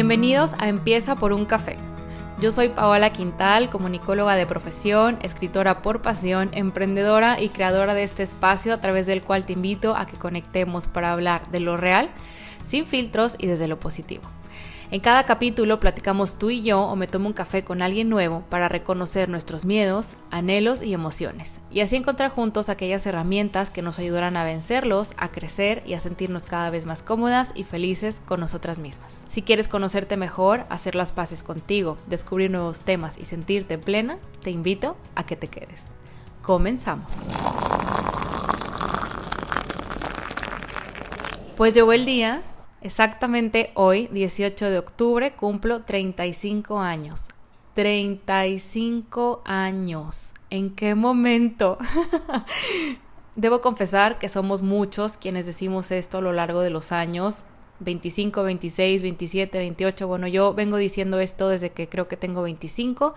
Bienvenidos a Empieza por un café. Yo soy Paola Quintal, comunicóloga de profesión, escritora por pasión, emprendedora y creadora de este espacio a través del cual te invito a que conectemos para hablar de lo real, sin filtros y desde lo positivo. En cada capítulo platicamos tú y yo o me tomo un café con alguien nuevo para reconocer nuestros miedos, anhelos y emociones, y así encontrar juntos aquellas herramientas que nos ayudarán a vencerlos, a crecer y a sentirnos cada vez más cómodas y felices con nosotras mismas. Si quieres conocerte mejor, hacer las paces contigo, descubrir nuevos temas y sentirte plena, te invito a que te quedes. Comenzamos. Pues llegó el día Exactamente hoy, 18 de octubre, cumplo 35 años. 35 años. ¿En qué momento? Debo confesar que somos muchos quienes decimos esto a lo largo de los años. 25, 26, 27, 28. Bueno, yo vengo diciendo esto desde que creo que tengo 25.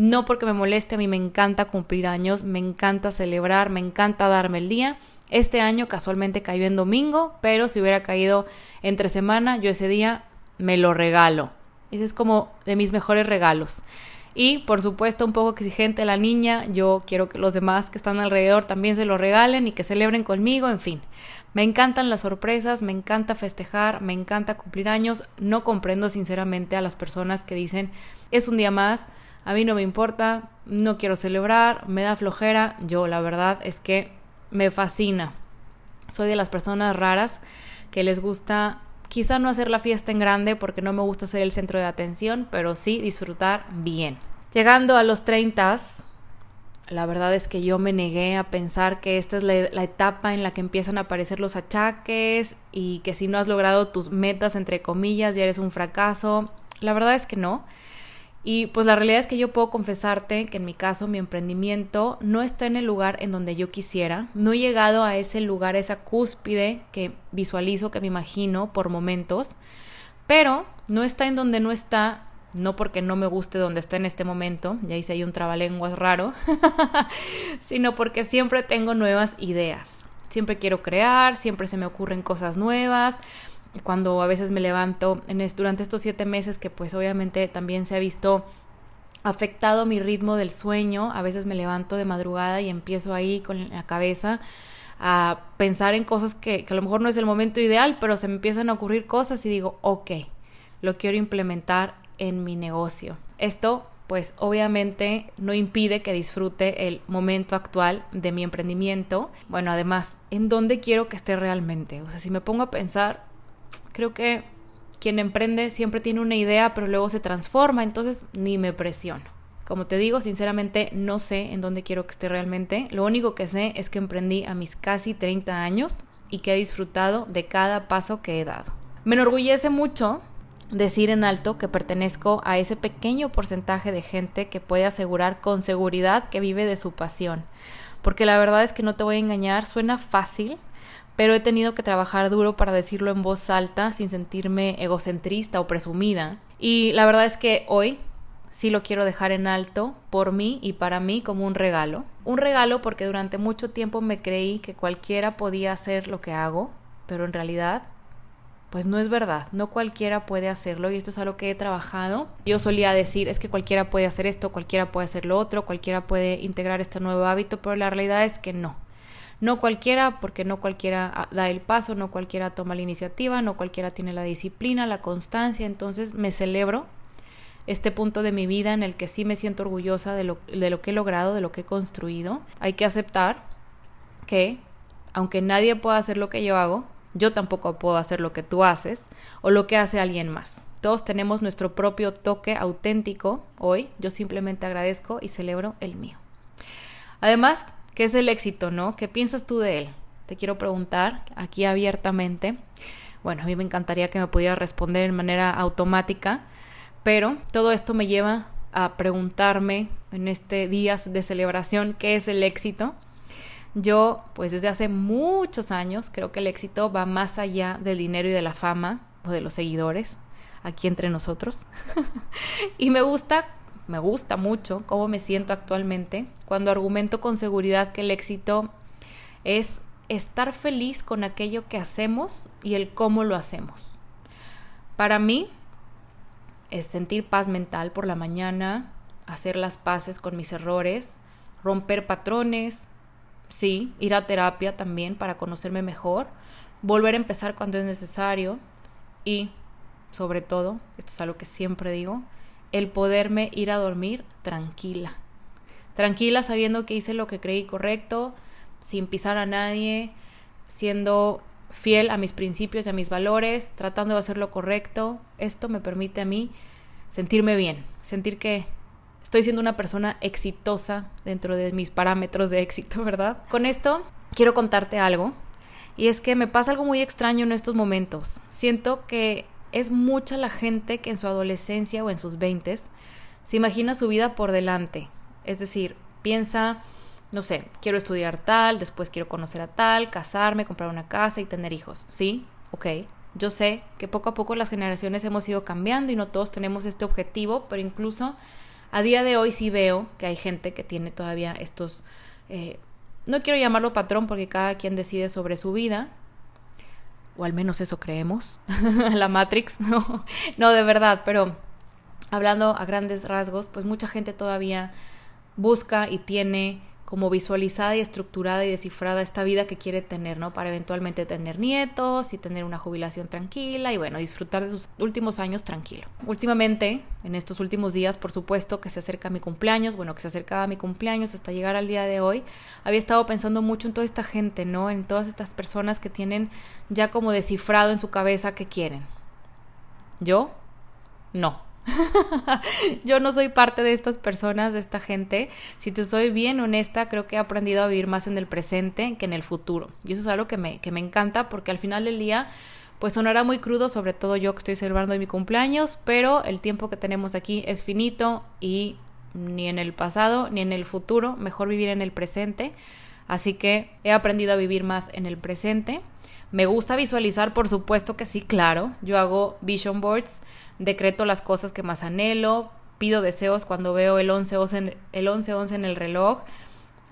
No porque me moleste, a mí me encanta cumplir años, me encanta celebrar, me encanta darme el día este año casualmente cayó en domingo, pero si hubiera caído entre semana, yo ese día me lo regalo. Ese es como de mis mejores regalos. Y por supuesto, un poco exigente la niña, yo quiero que los demás que están alrededor también se lo regalen y que celebren conmigo, en fin. Me encantan las sorpresas, me encanta festejar, me encanta cumplir años. No comprendo sinceramente a las personas que dicen, es un día más, a mí no me importa, no quiero celebrar, me da flojera. Yo la verdad es que me fascina. Soy de las personas raras que les gusta quizá no hacer la fiesta en grande porque no me gusta ser el centro de atención, pero sí disfrutar bien. Llegando a los 30, la verdad es que yo me negué a pensar que esta es la, la, etapa en la que empiezan a aparecer los achaques y que si no has logrado tus metas, entre comillas, ya eres un fracaso. La verdad es que no. Y pues la realidad es que yo puedo confesarte que en mi caso mi emprendimiento no está en el lugar en donde yo quisiera, no he llegado a ese lugar, esa cúspide que visualizo, que me imagino por momentos, pero no está en donde no está, no porque no me guste donde está en este momento, ya hice ahí un trabalenguas raro, sino porque siempre tengo nuevas ideas. Siempre quiero crear, siempre se me ocurren cosas nuevas, cuando a veces me levanto en durante estos siete meses que pues obviamente también se ha visto afectado mi ritmo del sueño, a veces me levanto de madrugada y empiezo ahí con la cabeza a pensar en cosas que, que a lo mejor no es el momento ideal, pero se me empiezan a ocurrir cosas y digo, ok, lo quiero implementar en mi negocio. Esto pues obviamente no impide que disfrute el momento actual de mi emprendimiento. Bueno, además, ¿en dónde quiero que esté realmente? O sea, si me pongo a pensar, Creo que quien emprende siempre tiene una idea, pero luego se transforma, entonces ni me presiono. Como te digo, sinceramente no sé en dónde quiero que esté realmente. Lo único que sé es que emprendí a mis casi 30 años y que he disfrutado de cada paso que he dado. Me enorgullece mucho decir en alto que pertenezco a ese pequeño porcentaje de gente que puede asegurar con seguridad que vive de su pasión. Porque la verdad es que no te voy a engañar, suena fácil, pero he tenido que trabajar duro para decirlo en voz alta sin sentirme egocentrista o presumida. Y la verdad es que hoy sí lo quiero dejar en alto por mí y para mí como un regalo. Un regalo porque durante mucho tiempo me creí que cualquiera podía hacer lo que hago, pero en realidad pues no es verdad, no cualquiera puede hacerlo y esto es algo que he trabajado. Yo solía decir, es que cualquiera puede hacer esto, cualquiera puede hacer lo otro, cualquiera puede integrar este nuevo hábito, pero la realidad es que no. No cualquiera, porque no cualquiera ah, da el paso, no cualquiera toma la iniciativa, no cualquiera tiene la disciplina, la constancia. Entonces me celebro este punto de mi vida en el que sí me siento orgullosa de lo, de lo que he logrado, de lo que he construido. Hay que aceptar que, aunque nadie pueda hacer lo que yo hago, yo tampoco puedo hacer lo que tú haces o lo que hace alguien más. Todos tenemos nuestro propio toque auténtico hoy. Yo simplemente agradezco y celebro el mío. Además, ¿Qué es el éxito, no? ¿Qué piensas tú de él? Te quiero preguntar aquí abiertamente. Bueno, a mí me encantaría que me pudiera responder en manera automática, pero todo esto me lleva a preguntarme en este día de celebración qué es el éxito. Yo, pues desde hace muchos años, creo que el éxito va más allá del dinero y de la fama o de los seguidores, aquí entre nosotros. y me gusta me gusta mucho cómo me siento actualmente cuando argumento con seguridad que el éxito es estar feliz con aquello que hacemos y el cómo lo hacemos. Para mí, es sentir paz mental por la mañana, hacer las paces con mis errores, romper patrones, sí, ir a terapia también para conocerme mejor, volver a empezar cuando es necesario y, sobre todo, esto es algo que siempre digo, el poderme ir a dormir tranquila. Tranquila sabiendo que hice lo que creí correcto, sin pisar a nadie, siendo fiel a mis principios y a mis valores, tratando de hacer lo correcto. Esto me permite a mí sentirme bien, sentir que estoy siendo una persona exitosa dentro de mis parámetros de éxito, ¿verdad? Con esto quiero contarte algo y es que me pasa algo muy extraño en estos momentos. Siento que es mucha la gente que en su adolescencia o en sus veintes se imagina su vida por delante. Es decir, piensa, no sé, quiero estudiar tal, después quiero conocer a tal, casarme, comprar una casa y tener hijos. Sí, ok. Yo sé que poco a poco las generaciones hemos ido cambiando y no todos tenemos este objetivo, pero incluso a día de hoy sí veo que hay gente que tiene todavía estos, eh, no quiero llamarlo patrón porque cada quien decide sobre su vida, o al menos eso creemos, la Matrix, no, no de verdad, pero hablando a grandes rasgos, pues mucha gente todavía busca y tiene como visualizada y estructurada y descifrada esta vida que quiere tener, ¿no? Para eventualmente tener nietos y tener una jubilación tranquila y bueno, disfrutar de sus últimos años tranquilo. Últimamente, en estos últimos días, por supuesto que se acerca mi cumpleaños, bueno, que se acercaba mi cumpleaños hasta llegar al día de hoy, había estado pensando mucho en toda esta gente, ¿no? En todas estas personas que tienen ya como descifrado en su cabeza qué quieren. ¿Yo? No yo no soy parte de estas personas, de esta gente. Si te soy bien honesta, creo que he aprendido a vivir más en el presente que en el futuro. Y eso es algo que me, que me encanta porque al final del día, pues sonará muy crudo, sobre todo yo que estoy celebrando mi cumpleaños, pero el tiempo que tenemos aquí es finito y ni en el pasado ni en el futuro, mejor vivir en el presente. Así que he aprendido a vivir más en el presente. Me gusta visualizar, por supuesto que sí, claro. Yo hago vision boards, decreto las cosas que más anhelo, pido deseos cuando veo el 11-11 en, el 11 -11 en el reloj,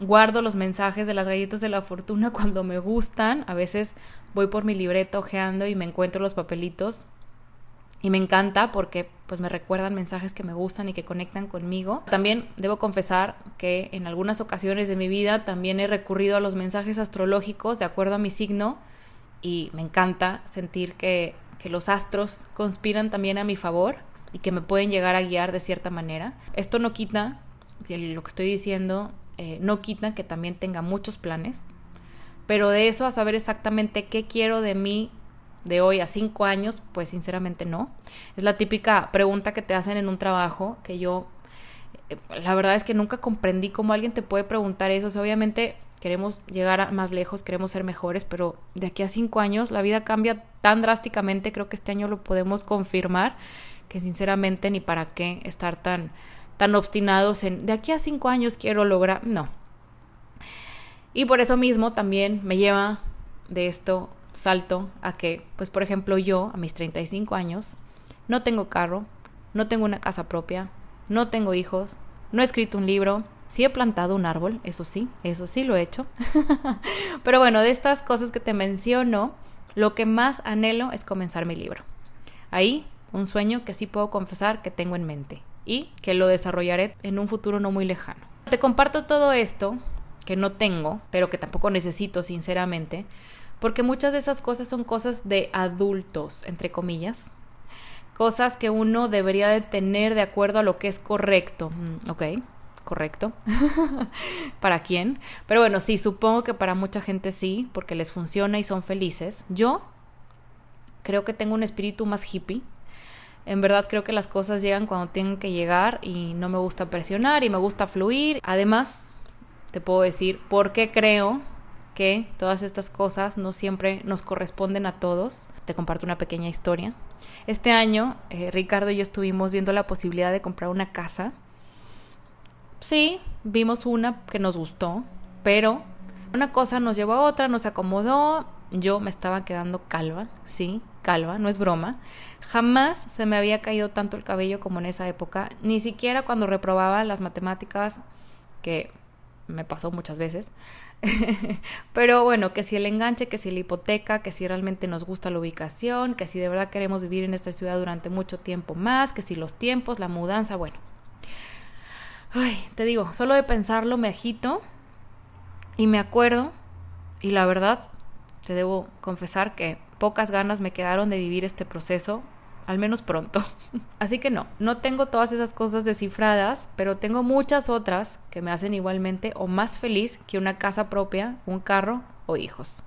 guardo los mensajes de las galletas de la fortuna cuando me gustan. A veces voy por mi libreta ojeando y me encuentro los papelitos. Y me encanta porque pues me recuerdan mensajes que me gustan y que conectan conmigo. También debo confesar que en algunas ocasiones de mi vida también he recurrido a los mensajes astrológicos de acuerdo a mi signo y me encanta sentir que, los astros conspiran también a mi favor y que me pueden llegar a guiar de cierta manera. Esto no quita, lo que estoy diciendo, eh, no quita que también tenga muchos planes, pero de eso a saber exactamente qué quiero de mí de hoy a cinco años, pues sinceramente no. Es la típica pregunta que te hacen en un trabajo que yo, eh, la verdad es que nunca comprendí cómo alguien te puede preguntar eso. obviamente queremos llegar más lejos, queremos ser mejores, pero de aquí a cinco años la vida cambia tan drásticamente, creo que este año lo podemos confirmar, que sinceramente ni para qué estar tan, tan obstinados en de aquí a cinco años quiero lograr, no. Y por eso mismo también me lleva de esto salto a que, pues por ejemplo yo, a mis 35 años, no tengo carro, no tengo una casa propia, no tengo hijos, no he escrito un libro, Sí he plantado un árbol, eso sí, eso sí lo he hecho. Pero bueno, de estas cosas que te menciono, lo que más anhelo es comenzar mi libro. Ahí, un sueño que sí puedo confesar que tengo en mente y que lo desarrollaré en un futuro no muy lejano. Te comparto todo esto que no tengo, pero que tampoco necesito sinceramente, porque muchas de esas cosas son cosas de adultos, entre comillas, cosas que uno debería de tener de acuerdo a lo que es correcto, mm, ¿ok? Correcto. ¿Para quién? Pero bueno, sí, supongo que para mucha gente sí, porque les funciona y son felices. Yo creo que tengo un espíritu más hippie. En verdad creo que las cosas llegan cuando tienen que llegar y no me gusta presionar y me gusta fluir. Además, te puedo decir por qué creo que todas estas cosas no siempre nos corresponden a todos. Te comparto una pequeña historia. Este año, eh, Ricardo y yo estuvimos viendo la posibilidad de comprar una casa sí, vimos una que nos gustó, pero una cosa nos llevó a otra, nos acomodó, yo me estaba quedando calva, sí, calva, no es broma. Jamás se me había caído tanto el cabello como en esa época, ni siquiera cuando reprobaba las matemáticas, que me pasó muchas veces. Pero bueno, que si el enganche, que si la hipoteca, que si realmente nos gusta la ubicación, que si de verdad queremos vivir en esta ciudad durante mucho tiempo más, que si los tiempos, la mudanza, bueno. Ay, te digo, solo de pensarlo me agito y me acuerdo y la verdad, te debo confesar que pocas ganas me quedaron de vivir este proceso al menos pronto. Así que no, no tengo todas esas cosas descifradas, pero tengo muchas otras que me hacen igualmente o más feliz que una casa propia, un carro o hijos.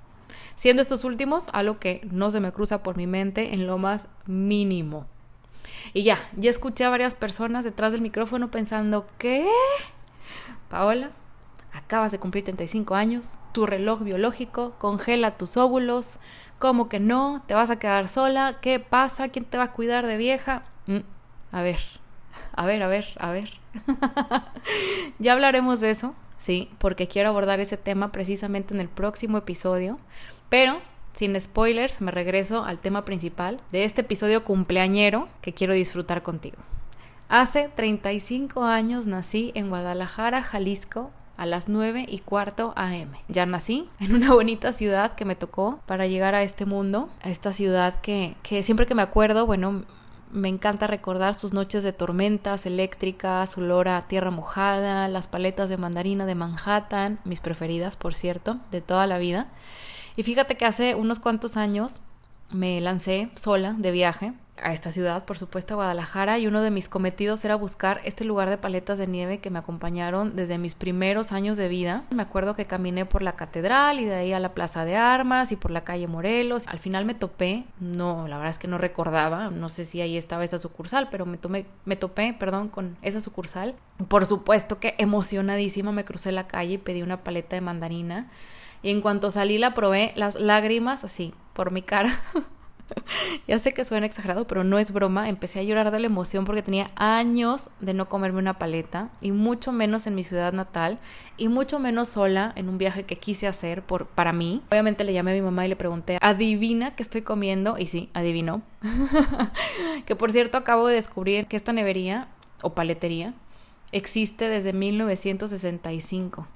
Siendo estos últimos algo que no se me cruza por mi mente en lo más mínimo. Y ya, ya escuché a varias personas detrás del micrófono pensando, ¿qué? Paola, acabas de cumplir 35 años, tu reloj biológico congela tus óvulos, ¿Cómo que no? ¿Te vas a quedar sola? ¿Qué pasa? ¿Quién te va a cuidar de vieja? Mm, a ver, a ver, a ver, a ver. ya hablaremos de eso, sí, porque quiero abordar ese tema precisamente en el próximo episodio. Pero, sin spoilers, me regreso al tema principal de este episodio cumpleañero que quiero disfrutar contigo. Hace 35 años nací en Guadalajara, Jalisco, a las 9 y cuarto AM. Ya nací en una bonita ciudad que me tocó para llegar a este mundo, a esta ciudad que, que siempre que me acuerdo, bueno, me encanta recordar sus noches de tormentas eléctricas, olor a tierra mojada, las paletas de mandarina de Manhattan, mis preferidas, por cierto, de toda la vida. Y fíjate que hace unos cuantos años me lancé sola de viaje a esta ciudad, por supuesto, a Guadalajara, y uno de mis cometidos era buscar este lugar de paletas de nieve que me acompañaron desde mis primeros años de vida. Me acuerdo que caminé por la catedral y de ahí a la Plaza de Armas y por la calle Morelos. Al final me topé, no, la verdad es que no recordaba, no sé si ahí estaba esa sucursal, pero me, tomé, me topé, perdón, con esa sucursal. Por supuesto que emocionadísima me crucé la calle y pedí una paleta de mandarina. Y en cuanto salí la probé, las lágrimas así por mi cara ya sé que suena exagerado, pero no es broma. Empecé a llorar de la emoción porque tenía años de no comerme una paleta y mucho menos en mi ciudad natal y mucho menos sola en un viaje que quise hacer por, para mí. Obviamente le llamé a mi mamá y le pregunté, ¿adivina qué estoy comiendo? Y sí, adivinó. que por cierto acabo de descubrir que esta nevería o paletería existe desde 1965.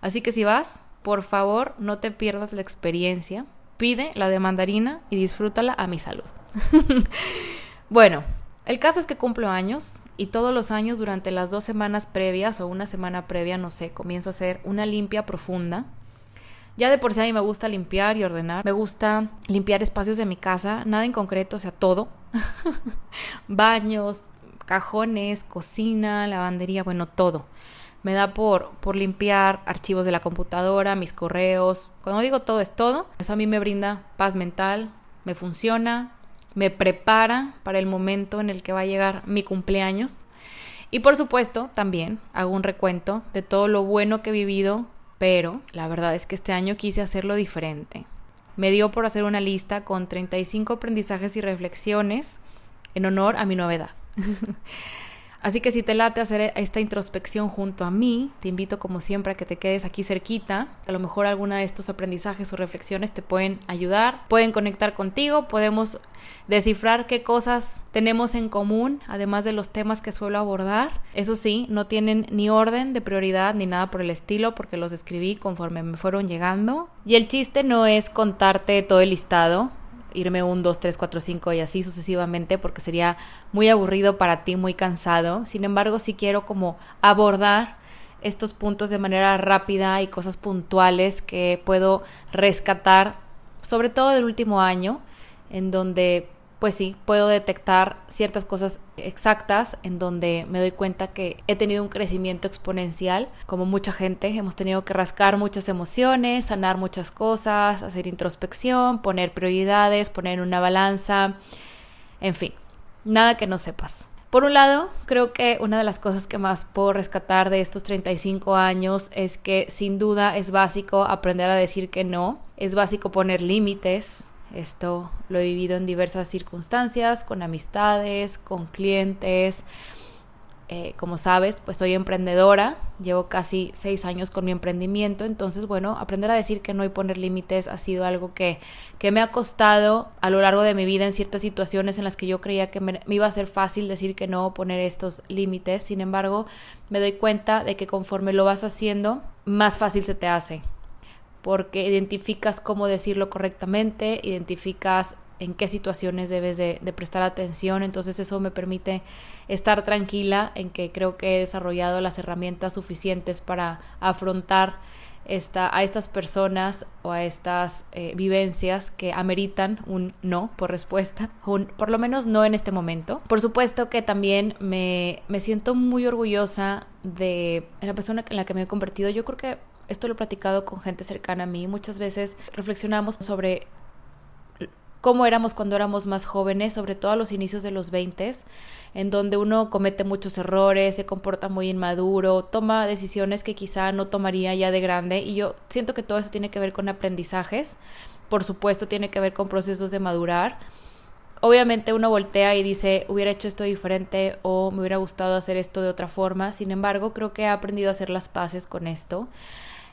Así que si vas, por favor, no te pierdas la experiencia Pide la de mandarina y disfrútala a mi salud. bueno, el caso es que cumplo años y todos los años durante las dos semanas previas o una semana previa, no sé, comienzo a hacer una limpia profunda. Ya de por sí a mí me gusta limpiar y ordenar. Me gusta limpiar espacios de mi casa, nada en concreto, o sea, todo. Baños, cajones, cocina, lavandería, bueno, todo me da por, por limpiar archivos de la computadora, mis correos. Cuando digo todo es todo, eso a mí me brinda paz mental, me funciona, me prepara para el momento en el que va a llegar mi cumpleaños. Y por supuesto, también hago un recuento de todo lo bueno que he vivido, pero la verdad es que este año quise hacerlo diferente. Me dio por hacer una lista con 35 aprendizajes y reflexiones en honor a mi novedad. Así que si te late hacer esta introspección junto a mí, te invito como siempre a que te quedes aquí cerquita. A lo mejor alguna de estos aprendizajes o reflexiones te pueden ayudar, pueden conectar contigo, podemos descifrar qué cosas tenemos en común, además de los temas que suelo abordar. Eso sí, no tienen ni orden de prioridad ni nada por el estilo, porque los escribí conforme me fueron llegando. Y el chiste no es contarte todo el listado, irme un, dos, tres, cuatro, cinco y así sucesivamente porque sería muy aburrido para ti, muy cansado. Sin embargo, sí quiero como abordar estos puntos de manera rápida y cosas puntuales que puedo rescatar, sobre todo del último año, en donde pues sí, puedo detectar ciertas cosas exactas en donde me doy cuenta que he tenido un crecimiento exponencial, como mucha gente, hemos tenido que rascar muchas emociones, sanar muchas cosas, hacer introspección, poner prioridades, poner una balanza, en fin, nada que no sepas. Por un lado, creo que una de las cosas que más puedo rescatar de estos 35 años es que sin duda es básico aprender a decir que no, es básico poner límites, esto lo he vivido en diversas circunstancias, con amistades, con clientes, eh, como sabes, pues soy emprendedora, llevo casi seis años con mi emprendimiento, entonces bueno, aprender a decir que no y poner límites ha sido algo que, que me ha costado a lo largo de mi vida en ciertas situaciones en las que yo creía que me, me iba a ser fácil decir que no, poner estos límites, sin embargo, me doy cuenta de que conforme lo vas haciendo, más fácil se te hace porque identificas cómo decirlo correctamente, identificas en qué situaciones debes de, prestar atención. Entonces eso me permite estar tranquila en que creo que he desarrollado las herramientas suficientes para afrontar esta, a estas personas o a estas eh, vivencias que ameritan un no por respuesta, un, por lo menos no en este momento. Por supuesto que también me, me siento muy orgullosa de la persona en la que me he convertido. Yo creo que esto lo he platicado con gente cercana a mí. Muchas veces reflexionamos sobre cómo éramos cuando éramos más jóvenes, sobre todo a los inicios de los 20, en donde uno comete muchos errores, se comporta muy inmaduro, toma decisiones que quizá no tomaría ya de grande y yo siento que todo eso tiene que ver con aprendizajes, por supuesto tiene que ver con procesos de madurar. Obviamente uno voltea y dice, hubiera hecho esto diferente o me hubiera gustado hacer esto de otra forma, sin embargo creo que he aprendido a hacer las paces con esto.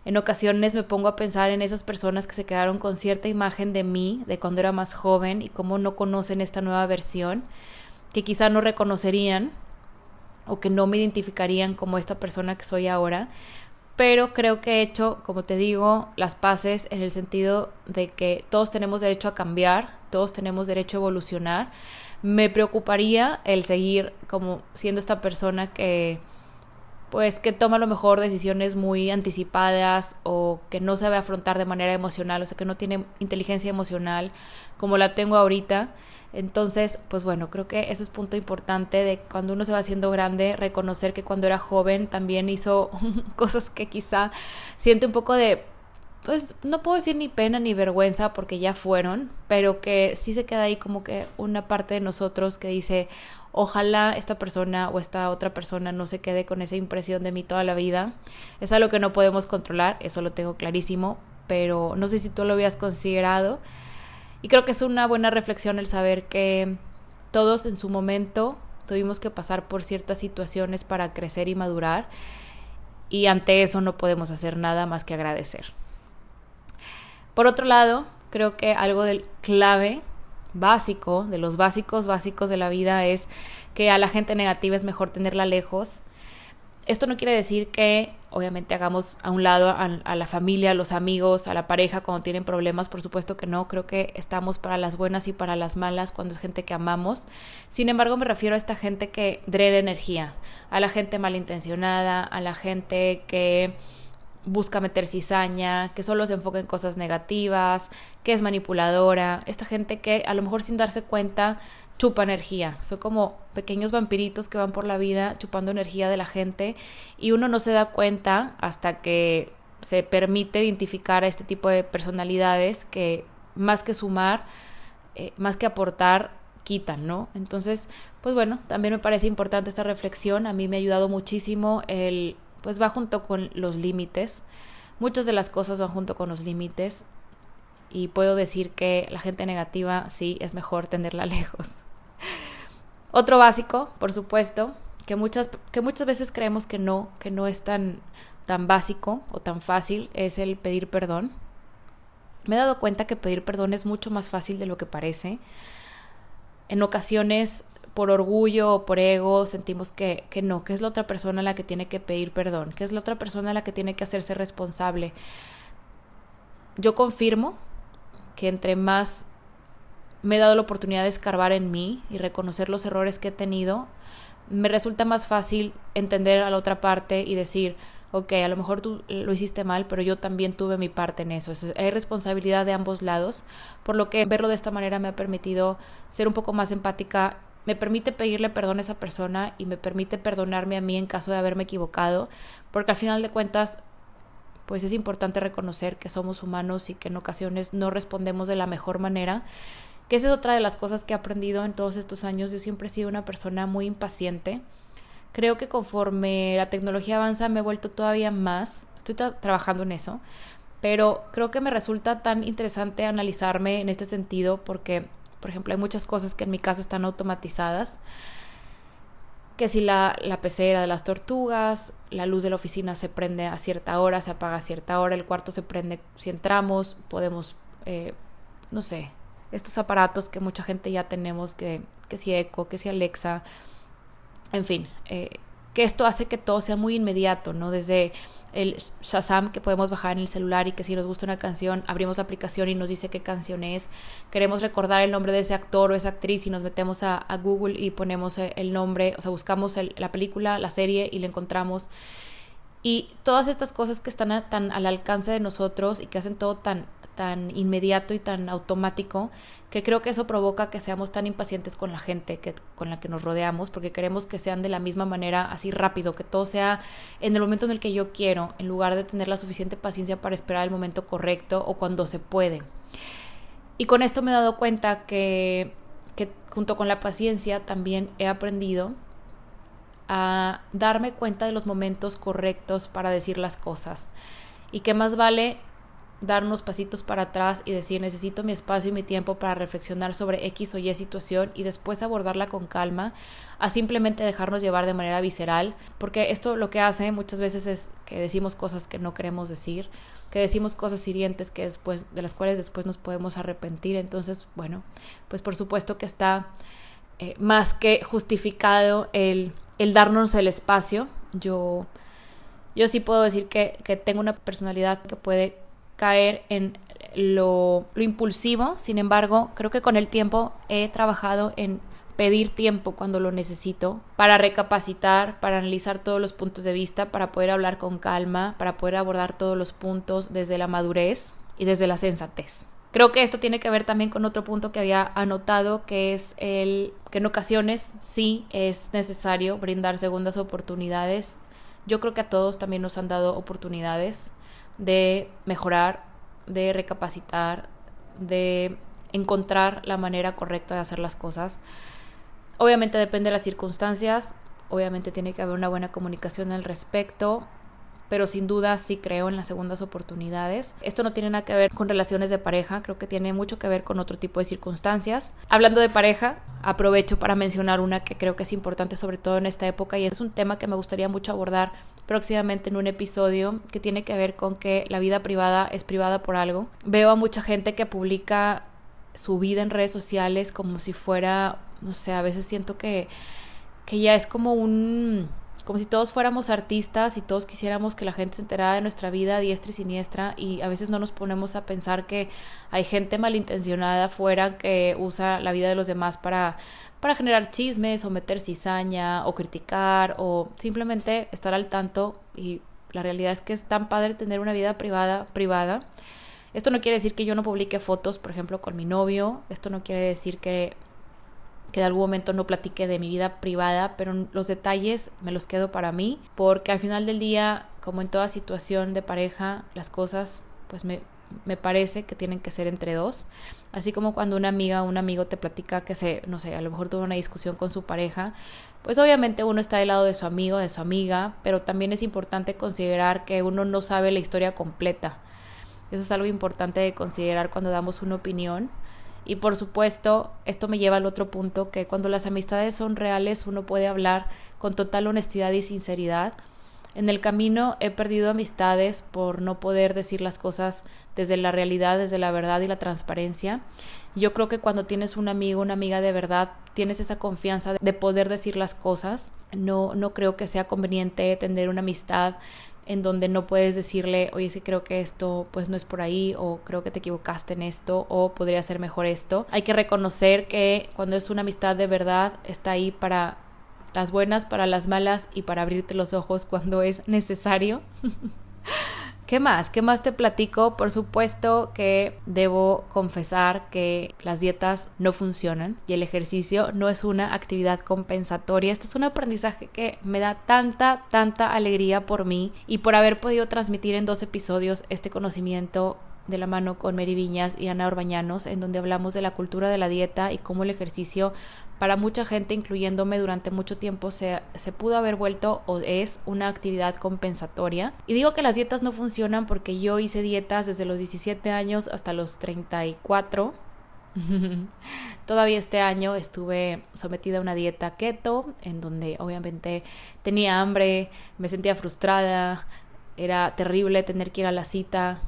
En ocasiones me pongo a pensar en esas personas que se quedaron con cierta imagen de mí, de cuando era más joven y cómo no conocen esta nueva versión, que quizá no reconocerían o que no me identificarían como esta persona que soy ahora. Pero creo que he hecho, como te digo, las paces en el sentido de que todos tenemos derecho a cambiar, todos tenemos derecho a evolucionar. Me preocuparía el seguir como siendo esta persona que pues que toma a lo mejor decisiones muy anticipadas o que no sabe afrontar de manera emocional, o sea, que no tiene inteligencia emocional como la tengo ahorita. Entonces, pues bueno, creo que eso es punto importante de cuando uno se va haciendo grande, reconocer que cuando era joven también hizo cosas que quizá siente un poco de, pues no puedo decir ni pena ni vergüenza porque ya fueron, pero que sí se queda ahí como que una parte de nosotros que dice, Ojalá esta persona o esta otra persona no se quede con esa impresión de mí toda la vida. Es algo que no podemos controlar, eso lo tengo clarísimo, pero no sé si tú lo habías considerado. Y creo que es una buena reflexión el saber que todos en su momento tuvimos que pasar por ciertas situaciones para crecer y madurar y ante eso no podemos hacer nada más que agradecer. Por otro lado, creo que algo del clave básico, de los básicos básicos de la vida es que a la gente negativa es mejor tenerla lejos. Esto no quiere decir que obviamente hagamos a un lado a, la familia, a los amigos, a la pareja cuando tienen problemas, por supuesto que no, creo que estamos para las buenas y para las malas cuando es gente que amamos. Sin embargo, me refiero a esta gente que drena energía, a la gente malintencionada, a la gente que busca meter cizaña, que solo se enfoca en cosas negativas, que es manipuladora, esta gente que a lo mejor sin darse cuenta chupa energía, son como pequeños vampiritos que van por la vida chupando energía de la gente y uno no se da cuenta hasta que se permite identificar a este tipo de personalidades que más que sumar, eh, más que aportar, quitan, ¿no? Entonces, pues bueno, también me parece importante esta reflexión, a mí me ha ayudado muchísimo el pues va junto con los límites. Muchas de las cosas van junto con los límites y puedo decir que la gente negativa sí es mejor tenerla lejos. Otro básico, por supuesto, que muchas, que muchas veces creemos que no, que no es tan, tan básico o tan fácil, es el pedir perdón. Me he dado cuenta que pedir perdón es mucho más fácil de lo que parece. En ocasiones por orgullo o por ego sentimos que, que no, que es la otra persona la que tiene que pedir perdón, que es la otra persona la que tiene que hacerse responsable. Yo confirmo que entre más me he dado la oportunidad de escarbar en mí y reconocer los errores que he tenido, me resulta más fácil entender a la otra parte y decir, ok, a lo mejor tú lo hiciste mal, pero yo también tuve mi parte en eso. Es, hay responsabilidad de ambos lados, por lo que verlo de esta manera me ha permitido ser un poco más empática me permite pedirle perdón a esa persona y me permite perdonarme a mí en caso de haberme equivocado, porque al final de cuentas, pues es importante reconocer que somos humanos y que en ocasiones no respondemos de la mejor manera, que esa es otra de las cosas que he aprendido en todos estos años. Yo siempre he sido una persona muy impaciente. Creo que conforme la tecnología avanza me he vuelto todavía más, estoy trabajando en eso, pero creo que me resulta tan interesante analizarme en este sentido porque por ejemplo, hay muchas cosas que en mi casa están automatizadas. que si la, la pecera de las tortugas, la luz de la oficina se prende a cierta hora, se apaga a cierta hora, el cuarto se prende si entramos, podemos, eh, no sé, estos aparatos que mucha gente ya tenemos, que, que si Echo, que si Alexa, en fin, eh, que esto hace que todo sea muy inmediato, ¿no? Desde el Shazam que podemos bajar en el celular y que si nos gusta una canción, abrimos la aplicación y nos dice qué canción es. Queremos recordar el nombre de ese actor o esa actriz y nos metemos a, Google y ponemos eh, el nombre, o sea, buscamos la película, la serie y la encontramos. Y todas estas cosas que están tan al alcance de nosotros y que hacen todo tan tan inmediato y tan automático que creo que eso provoca que seamos tan impacientes con la gente que, con la que nos rodeamos porque queremos que sean de la misma manera así rápido, que todo sea en el momento en el que yo quiero, en lugar de tener la suficiente paciencia para esperar el momento correcto o cuando se puede. Y con esto me he dado cuenta que, que junto con la paciencia también he aprendido a darme cuenta de los momentos correctos para decir las cosas. Y que más vale dar unos pasitos para atrás y decir necesito mi espacio y mi tiempo para reflexionar sobre X o Y situación y después abordarla con calma, a simplemente dejarnos llevar de manera visceral, porque esto lo que hace muchas veces es que decimos cosas que no queremos decir, que decimos cosas hirientes que después de las cuales después nos podemos arrepentir, entonces, bueno, pues por supuesto que está eh, más que justificado el, el darnos el espacio. Yo yo sí puedo decir que, que tengo una personalidad que puede caer en lo, impulsivo, sin embargo, creo que con el tiempo he trabajado en pedir tiempo cuando lo necesito para recapacitar, para analizar todos los puntos de vista, para poder hablar con calma, para poder abordar todos los puntos desde la madurez y desde la sensatez. Creo que esto tiene que ver también con otro punto que había anotado, que es el que en ocasiones sí es necesario brindar segundas oportunidades. Yo creo que a todos también nos han dado oportunidades de mejorar, de recapacitar, de encontrar la manera correcta de hacer las cosas. Obviamente depende de las circunstancias, obviamente tiene que haber una buena comunicación al respecto, pero sin duda sí creo en las segundas oportunidades. Esto no tiene nada que ver con relaciones de pareja, creo que tiene mucho que ver con otro tipo de circunstancias. Hablando de pareja, aprovecho para mencionar una que creo que es importante sobre todo en esta época y es un tema que me gustaría mucho abordar próximamente en un episodio que tiene que ver con que la vida privada es privada por algo. Veo a mucha gente que publica su vida en redes sociales como si fuera, no sé, a veces siento que, que ya es como un como si todos fuéramos artistas y todos quisiéramos que la gente se enterara de nuestra vida diestra y siniestra y a veces no nos ponemos a pensar que hay gente malintencionada afuera que usa la vida de los demás para para generar chismes o meter cizaña o criticar o simplemente estar al tanto y la realidad es que es tan padre tener una vida privada privada. Esto no quiere decir que yo no publique fotos, por ejemplo, con mi novio. Esto no quiere decir que, que de algún momento no platique de mi vida privada, pero los detalles me los quedo para mí, porque al final del día, como en toda situación de pareja, las cosas pues me, me parece que tienen que ser entre dos. Así como cuando una amiga o un amigo te platica que se, no sé, a lo mejor tuvo una discusión con su pareja, pues obviamente uno está del lado de su amigo, de su amiga, pero también es importante considerar que uno no sabe la historia completa. Eso es algo importante de considerar cuando damos una opinión. Y por supuesto, esto me lleva al otro punto, que cuando las amistades son reales, uno puede hablar con total honestidad y sinceridad en el camino he perdido amistades por no poder decir las cosas desde la realidad, desde la verdad y la transparencia. Yo creo que cuando tienes un amigo, una amiga de verdad, tienes esa confianza de poder decir las cosas. No, no creo que sea conveniente tener una amistad en donde no puedes decirle, oye, sí creo que esto pues no es por ahí o creo que te equivocaste en esto o podría ser mejor esto. Hay que reconocer que cuando es una amistad de verdad está ahí para las buenas para las malas y para abrirte los ojos cuando es necesario. ¿Qué más? ¿Qué más te platico? Por supuesto que debo confesar que las dietas no funcionan y el ejercicio no es una actividad compensatoria. Este es un aprendizaje que me da tanta, tanta alegría por mí y por haber podido transmitir en dos episodios este conocimiento de la mano con Mary Viñas y Ana Orbañanos, en donde hablamos de la cultura de la dieta y cómo el ejercicio para mucha gente, incluyéndome durante mucho tiempo, se, pudo haber vuelto o es una actividad compensatoria. Y digo que las dietas no funcionan porque yo hice dietas desde los 17 años hasta los 34 Todavía este año estuve sometida a una dieta keto, en donde obviamente tenía hambre, me sentía frustrada, era terrible tener que ir a la cita.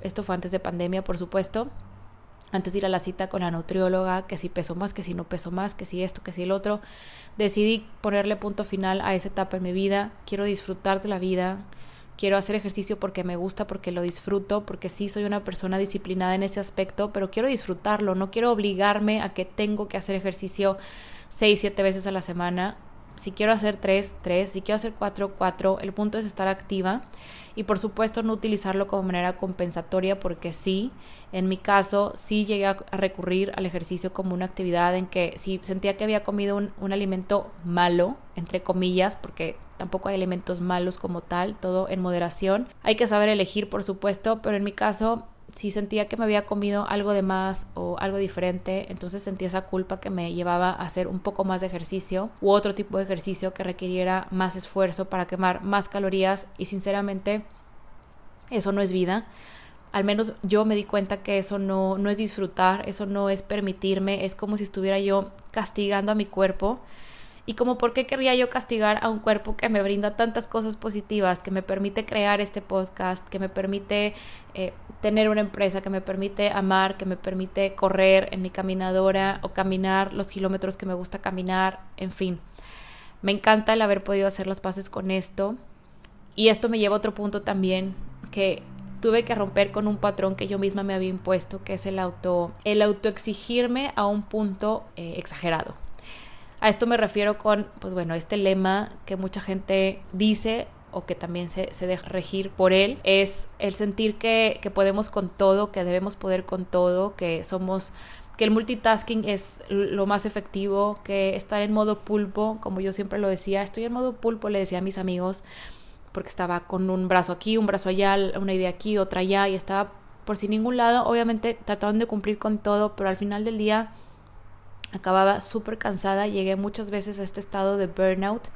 Esto fue antes de pandemia, por supuesto. Antes de ir a la cita con la nutrióloga, que si peso más, que si no peso más, que si esto, que si el otro. Decidí ponerle punto final a esa etapa en mi vida. Quiero disfrutar de la vida quiero hacer ejercicio porque me gusta, porque lo disfruto, porque sí soy una persona disciplinada en ese aspecto, pero quiero disfrutarlo, no quiero obligarme a que tengo que hacer ejercicio seis, siete veces a la semana. Si quiero hacer tres, tres, si quiero hacer cuatro, cuatro, el punto es estar activa y por supuesto no utilizarlo como manera compensatoria porque sí, en mi caso sí llegué a recurrir al ejercicio como una actividad en que si sentía que había comido un, alimento malo, entre comillas, porque tampoco hay alimentos malos como tal, todo en moderación. Hay que saber elegir, por supuesto, pero en mi caso si sentía que me había comido algo de más o algo diferente, entonces sentía esa culpa que me llevaba a hacer un poco más de ejercicio u otro tipo de ejercicio que requiriera más esfuerzo para quemar más calorías y sinceramente eso no es vida. Al menos yo me di cuenta que eso no, no es disfrutar, eso no es permitirme, es como si estuviera yo castigando a mi cuerpo y como por qué querría yo castigar a un cuerpo que me brinda tantas cosas positivas, que me permite crear este podcast, que me permite eh, tener una empresa, que me permite amar, que me permite correr en mi caminadora o caminar los kilómetros que me gusta caminar, en fin. Me encanta el haber podido hacer las paces con esto. Y esto me lleva a otro punto también, que tuve que romper con un patrón que yo misma me había impuesto, que es el auto, el autoexigirme a un punto eh, exagerado. A esto me refiero con, pues bueno, este lema que mucha gente dice o que también se, se deja regir por él, es el sentir que, que podemos con todo, que debemos poder con todo, que somos que el multitasking es lo más efectivo, que estar en modo pulpo, como yo siempre lo decía, estoy en modo pulpo, le decía a mis amigos, porque estaba con un brazo aquí, un brazo allá, una idea aquí, otra allá, y estaba por sin ningún lado, obviamente tratando de cumplir con todo, pero al final del día acababa súper cansada, llegué muchas veces a este estado de burnout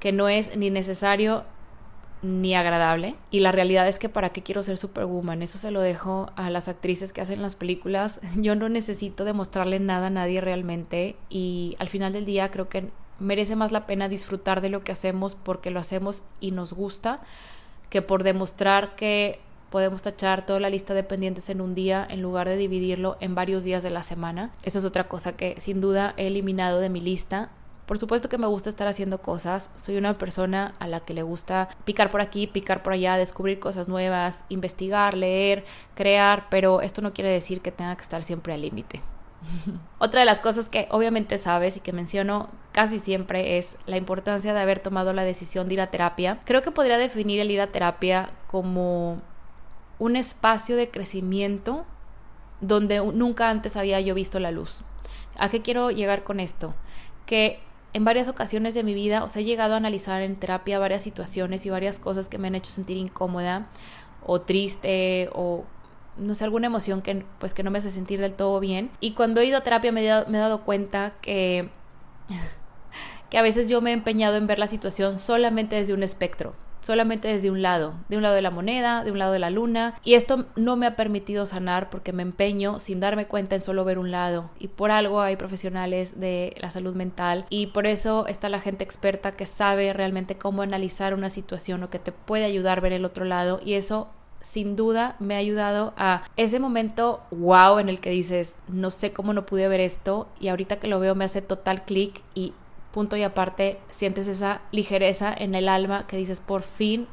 que no es ni necesario ni agradable. Y la realidad es que para qué quiero ser superwoman, eso se lo dejo a las actrices que hacen las películas. Yo no necesito demostrarle nada a nadie realmente y al final del día creo que merece más la pena disfrutar de lo que hacemos porque lo hacemos y nos gusta que por demostrar que podemos tachar toda la lista de pendientes en un día en lugar de dividirlo en varios días de la semana. Eso es otra cosa que sin duda he eliminado de mi lista. Por supuesto que me gusta estar haciendo cosas. Soy una persona a la que le gusta picar por aquí, picar por allá, descubrir cosas nuevas, investigar, leer, crear, pero esto no quiere decir que tenga que estar siempre al límite. Otra de las cosas que obviamente sabes y que menciono casi siempre es la importancia de haber tomado la decisión de ir a terapia. Creo que podría definir el ir a terapia como un espacio de crecimiento donde nunca antes había yo visto la luz. ¿A qué quiero llegar con esto? Que en varias ocasiones de mi vida os he llegado a analizar en terapia varias situaciones y varias cosas que me han hecho sentir incómoda o triste o no sé, alguna emoción que pues que no me hace sentir del todo bien. Y cuando he ido a terapia me he dado cuenta que que a veces yo me he empeñado en ver la situación solamente desde un espectro solamente desde un lado, de un lado de la moneda, de un lado de la luna, y esto no me ha permitido sanar porque me empeño sin darme cuenta en solo ver un lado, y por algo hay profesionales de la salud mental, y por eso está la gente experta que sabe realmente cómo analizar una situación o que te puede ayudar a ver el otro lado, y eso sin duda me ha ayudado a ese momento wow en el que dices, no sé cómo no pude ver esto y ahorita que lo veo me hace total clic y y aparte sientes esa ligereza en el alma que dices, por fin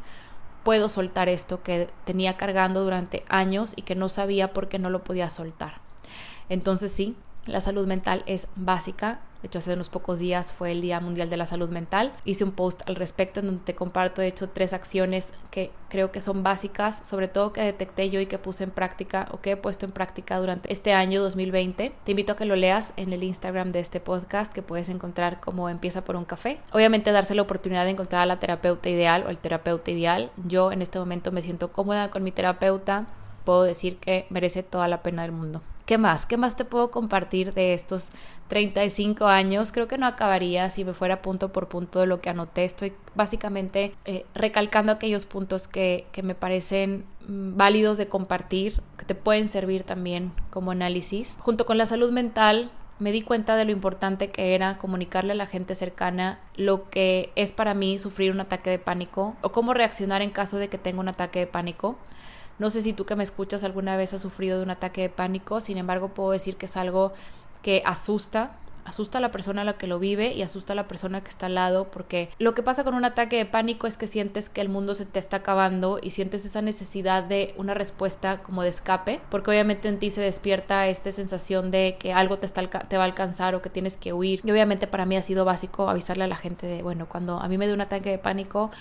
puedo soltar esto que tenía cargando durante años y que no sabía por qué no lo podía soltar. Entonces sí, la salud mental es básica, de hecho, hace unos pocos días fue el Día Mundial de la Salud Mental. Hice un post al respecto en donde te comparto, de hecho, tres acciones que creo que son básicas, sobre todo que detecté yo y que puse en práctica o que he puesto en práctica durante este año 2020. Te invito a que lo leas en el Instagram de este podcast que puedes encontrar como Empieza por un café. Obviamente darse la oportunidad de encontrar a la terapeuta ideal o el terapeuta ideal. Yo en este momento me siento cómoda con mi terapeuta. Puedo decir que merece toda la pena del mundo. ¿Qué más? ¿Qué más te puedo compartir de estos 35 años? Creo que no acabaría si me fuera punto por punto de lo que anoté. Estoy básicamente eh, recalcando aquellos puntos que, que me parecen mm, válidos de compartir, que te pueden servir también como análisis. Junto con la salud mental, me di cuenta de lo importante que era comunicarle a la gente cercana lo que es para mí sufrir un ataque de pánico o cómo reaccionar en caso de que tenga un ataque de pánico. No sé si tú que me escuchas alguna vez has sufrido de un ataque de pánico, sin embargo puedo decir que es algo que asusta, asusta a la persona a la que lo vive y asusta a la persona que está al lado, porque lo que pasa con un ataque de pánico es que sientes que el mundo se te está acabando y sientes esa necesidad de una respuesta como de escape, porque obviamente en ti se despierta esta sensación de que algo te, está, te va a alcanzar o que tienes que huir. Y obviamente para mí ha sido básico avisarle a la gente de, bueno, cuando a mí me da un ataque de pánico,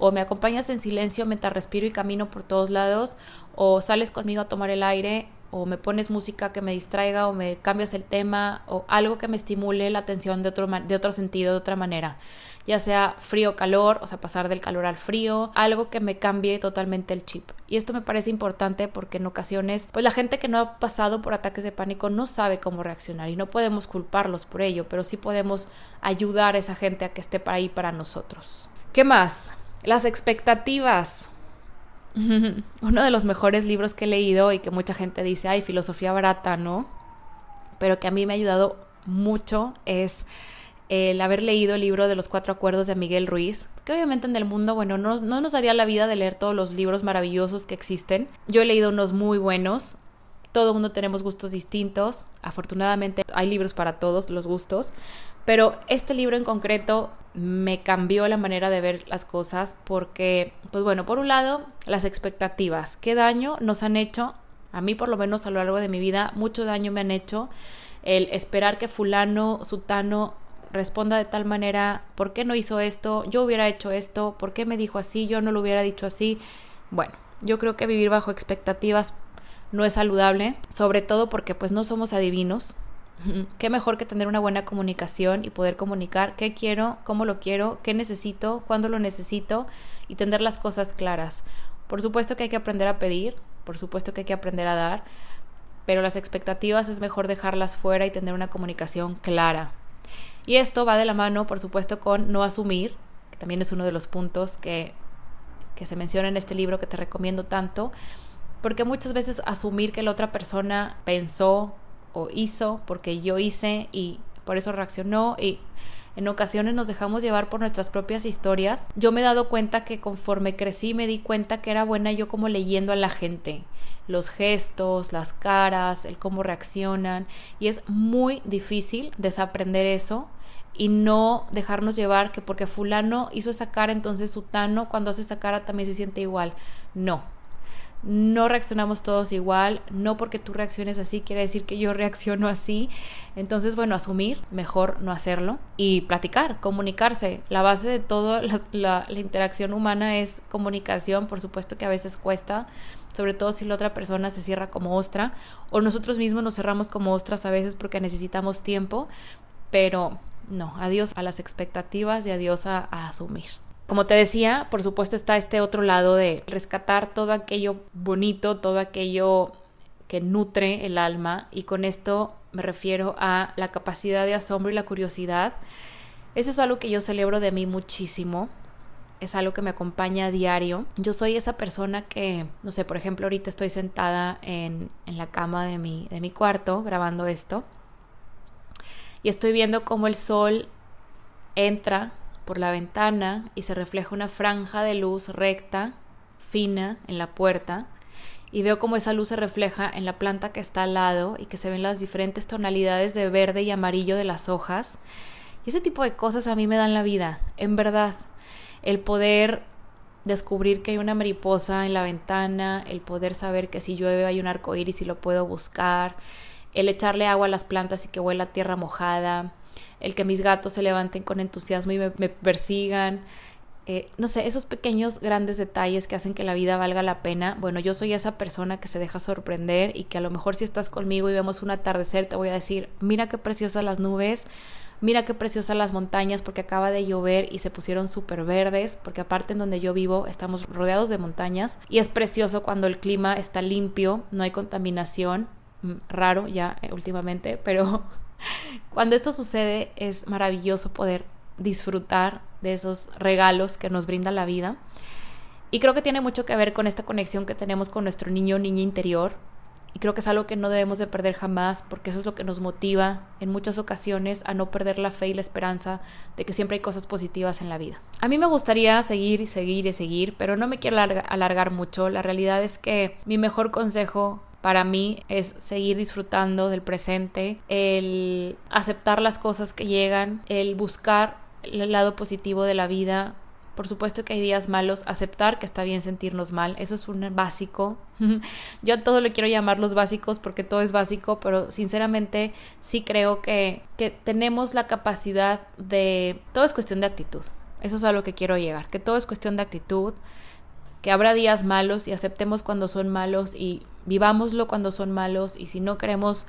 o me acompañas en silencio mientras respiro y camino por todos lados, o sales conmigo a tomar el aire o me pones música que me distraiga o me cambias el tema o algo que me estimule la atención de otro, de otro sentido, de otra manera. Ya sea frío calor, o sea, pasar del calor al frío, algo que me cambie totalmente el chip. Y esto me parece importante porque en ocasiones, pues la gente que no ha pasado por ataques de pánico no sabe cómo reaccionar y no podemos culparlos por ello, pero sí podemos ayudar a esa gente a que esté ahí para nosotros. ¿Qué más? Las expectativas. Uno de los mejores libros que he leído y que mucha gente dice, ay, filosofía barata, ¿no? Pero que a mí me ha ayudado mucho es el haber leído el libro de los cuatro acuerdos de Miguel Ruiz, que obviamente en el mundo, bueno, no, no nos daría la vida de leer todos los libros maravillosos que existen. Yo he leído unos muy buenos, todo mundo tenemos gustos distintos, afortunadamente hay libros para todos los gustos, pero este libro en concreto me cambió la manera de ver las cosas porque, pues bueno, por un lado, las expectativas. ¿Qué daño nos han hecho? A mí por lo menos a lo largo de mi vida, mucho daño me han hecho el esperar que fulano, sutano responda de tal manera, ¿por qué no hizo esto? Yo hubiera hecho esto, ¿por qué me dijo así? Yo no lo hubiera dicho así. Bueno, yo creo que vivir bajo expectativas no es saludable, sobre todo porque pues no somos adivinos, Qué mejor que tener una buena comunicación y poder comunicar qué quiero, cómo lo quiero, qué necesito, cuándo lo necesito y tener las cosas claras. Por supuesto que hay que aprender a pedir, por supuesto que hay que aprender a dar, pero las expectativas es mejor dejarlas fuera y tener una comunicación clara. Y esto va de la mano, por supuesto, con no asumir, que también es uno de los puntos que, que se menciona en este libro que te recomiendo tanto, porque muchas veces asumir que la otra persona pensó, o hizo porque yo hice y por eso reaccionó y en ocasiones nos dejamos llevar por nuestras propias historias. Yo me he dado cuenta que conforme crecí me di cuenta que era buena yo como leyendo a la gente, los gestos, las caras, el cómo reaccionan y es muy difícil desaprender eso y no dejarnos llevar que porque fulano hizo esa cara entonces sutano cuando hace esa cara también se siente igual. No, no reaccionamos todos igual, no porque tú reacciones así quiere decir que yo reacciono así. Entonces, bueno, asumir, mejor no hacerlo y platicar, comunicarse. La base de todo la, interacción humana es comunicación, por supuesto que a veces cuesta, sobre todo si la otra persona se cierra como ostra o nosotros mismos nos cerramos como ostras a veces porque necesitamos tiempo, pero no, adiós a las expectativas y adiós a asumir. Como te decía, por supuesto está este otro lado de rescatar todo aquello bonito, todo aquello que nutre el alma y con esto me refiero a la capacidad de asombro y la curiosidad. Eso es algo que yo celebro de mí muchísimo. Es algo que me acompaña a diario. Yo soy esa persona que, no sé, por ejemplo, ahorita estoy sentada en, en la cama de mi, de mi cuarto grabando esto y estoy viendo cómo el sol entra por la ventana y se refleja una franja de luz recta, fina, en la puerta, y veo cómo esa luz se refleja en la planta que está al lado y que se ven las diferentes tonalidades de verde y amarillo de las hojas. Y ese tipo de cosas a mí me dan la vida, en verdad. El poder descubrir que hay una mariposa en la ventana, el poder saber que si llueve hay un arco iris y lo puedo buscar, el echarle agua a las plantas y que huela tierra mojada, el que mis gatos se levanten con entusiasmo y me, persigan. Eh, no sé, esos pequeños grandes detalles que hacen que la vida valga la pena. Bueno, yo soy esa persona que se deja sorprender y que a lo mejor si estás conmigo y vemos un atardecer, te voy a decir, mira qué preciosas las nubes, mira qué preciosas las montañas porque acaba de llover y se pusieron súper verdes, porque aparte en donde yo vivo estamos rodeados de montañas y es precioso cuando el clima está limpio, no hay contaminación mm, raro ya eh, últimamente, pero cuando esto sucede es maravilloso poder disfrutar de esos regalos que nos brinda la vida. Y creo que tiene mucho que ver con esta conexión que tenemos con nuestro niño o niña interior. Y creo que es algo que no debemos de perder jamás, porque eso es lo que nos motiva en muchas ocasiones a no perder la fe y la esperanza de que siempre hay cosas positivas en la vida. A mí me gustaría seguir y seguir y seguir, pero no me quiero alargar mucho. La realidad es que mi mejor consejo para mí es seguir disfrutando del presente, el aceptar las cosas que llegan, el buscar el lado positivo de la vida. Por supuesto que hay días malos, aceptar que está bien sentirnos mal, eso es un básico. Yo a todo le quiero llamar los básicos porque todo es básico, pero sinceramente sí creo que, que tenemos la capacidad de... Todo es cuestión de actitud, eso es a lo que quiero llegar, que todo es cuestión de actitud, que habrá días malos y aceptemos cuando son malos y vivámoslo cuando son malos y si no queremos,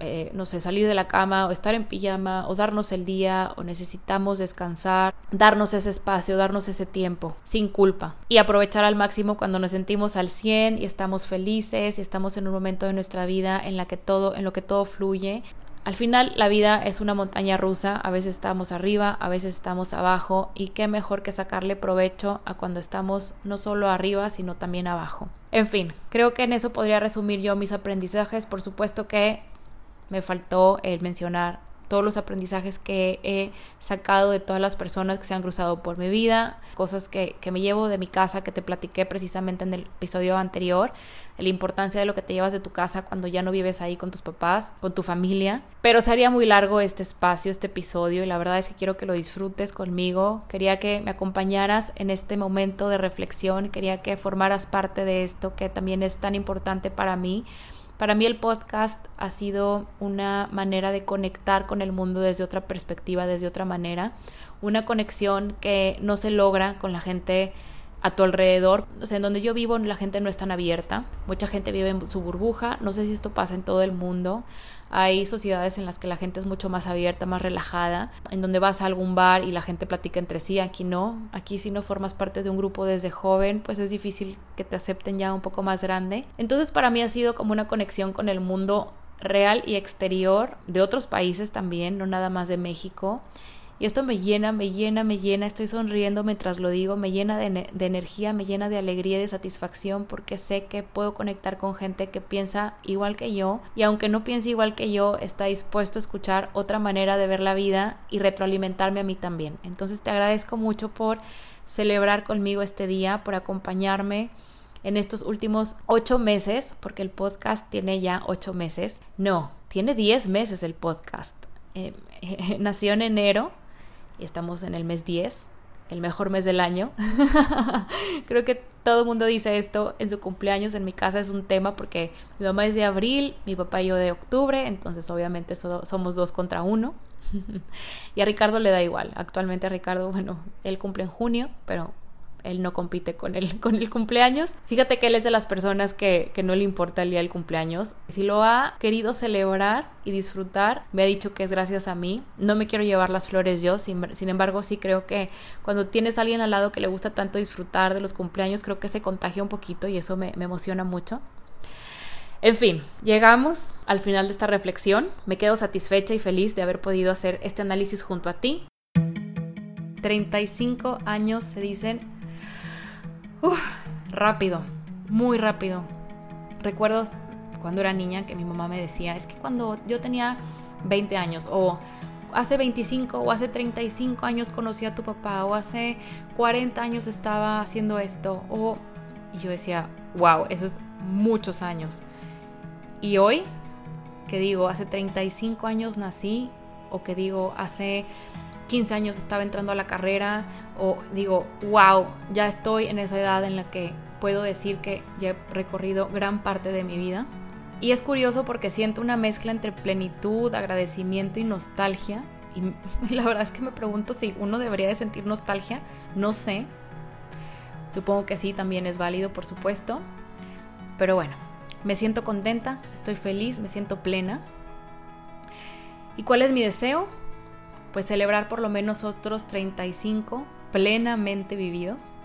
eh, no sé, salir de la cama o estar en pijama o darnos el día o necesitamos descansar, darnos ese espacio, darnos ese tiempo sin culpa y aprovechar al máximo cuando nos sentimos al 100 y estamos felices y estamos en un momento de nuestra vida en la que todo, en lo que todo fluye al final la vida es una montaña rusa, a veces estamos arriba, a veces estamos abajo y qué mejor que sacarle provecho a cuando estamos no solo arriba, sino también abajo. En fin, creo que en eso podría resumir yo mis aprendizajes. Por supuesto que me faltó el mencionar todos los aprendizajes que he sacado de todas las personas que se han cruzado por mi vida, cosas que, me llevo de mi casa, que te platiqué precisamente en el episodio anterior, la importancia de lo que te llevas de tu casa cuando ya no vives ahí con tus papás, con tu familia. Pero sería muy largo este espacio, este episodio, y la verdad es que quiero que lo disfrutes conmigo. Quería que me acompañaras en este momento de reflexión, quería que formaras parte de esto que también es tan importante para mí para mí el podcast ha sido una manera de conectar con el mundo desde otra perspectiva, desde otra manera, una conexión que no se logra con la gente a tu alrededor. O sea, en donde yo vivo la gente no es tan abierta. Mucha gente vive en su burbuja. No sé si esto pasa en todo el mundo. Hay sociedades en las que la gente es mucho más abierta, más relajada, en donde vas a algún bar y la gente platica entre sí. Aquí no. Aquí si no formas parte de un grupo desde joven, pues es difícil que te acepten ya un poco más grande. Entonces para mí ha sido como una conexión con el mundo real y exterior de otros países también, no nada más de México. Y esto me llena, me llena, me llena, estoy sonriendo mientras lo digo, me llena de, energía, me llena de alegría y de satisfacción porque sé que puedo conectar con gente que piensa igual que yo y aunque no piense igual que yo, está dispuesto a escuchar otra manera de ver la vida y retroalimentarme a mí también. Entonces te agradezco mucho por celebrar conmigo este día, por acompañarme en estos últimos ocho meses, porque el podcast tiene ya ocho meses. No, tiene diez meses el podcast. Eh, nació en enero y estamos en el mes 10, el mejor mes del año. Creo que todo el mundo dice esto en su cumpleaños. En mi casa es un tema porque mi mamá es de abril, mi papá y yo de octubre, entonces obviamente somos dos contra uno. y a Ricardo le da igual. Actualmente a Ricardo, bueno, él cumple en junio, pero él no compite con el, con el cumpleaños. Fíjate que él es de las personas que, que, no le importa el día del cumpleaños. Si lo ha querido celebrar y disfrutar, me ha dicho que es gracias a mí. No me quiero llevar las flores yo, sin, embargo sí creo que cuando tienes a alguien al lado que le gusta tanto disfrutar de los cumpleaños, creo que se contagia un poquito y eso me, me emociona mucho. En fin, llegamos al final de esta reflexión. Me quedo satisfecha y feliz de haber podido hacer este análisis junto a ti. 35 años se dicen rápido, muy rápido. Recuerdo cuando era niña que mi mamá me decía, es que cuando yo tenía 20 años o hace 25 o hace 35 años conocí a tu papá o hace 40 años estaba haciendo esto o y yo decía, wow, eso es muchos años. Y hoy, que digo, hace 35 años nací o que digo, hace 15 años estaba entrando a la carrera o digo, wow, ya estoy en esa edad en la que puedo decir que ya he recorrido gran parte de mi vida. Y es curioso porque siento una mezcla entre plenitud, agradecimiento y nostalgia. Y la verdad es que me pregunto si uno debería de sentir nostalgia. No sé. Supongo que sí, también es válido, por supuesto. Pero bueno, me siento contenta, estoy feliz, me siento plena. ¿Y cuál es mi deseo? pues celebrar por lo menos otros 35 plenamente vividos,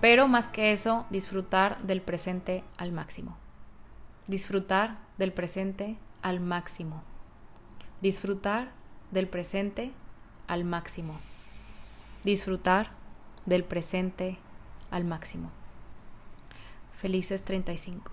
pero más que eso, disfrutar del presente al máximo. Disfrutar del presente al máximo. Disfrutar del presente al máximo. Disfrutar del presente al máximo. Felices 35.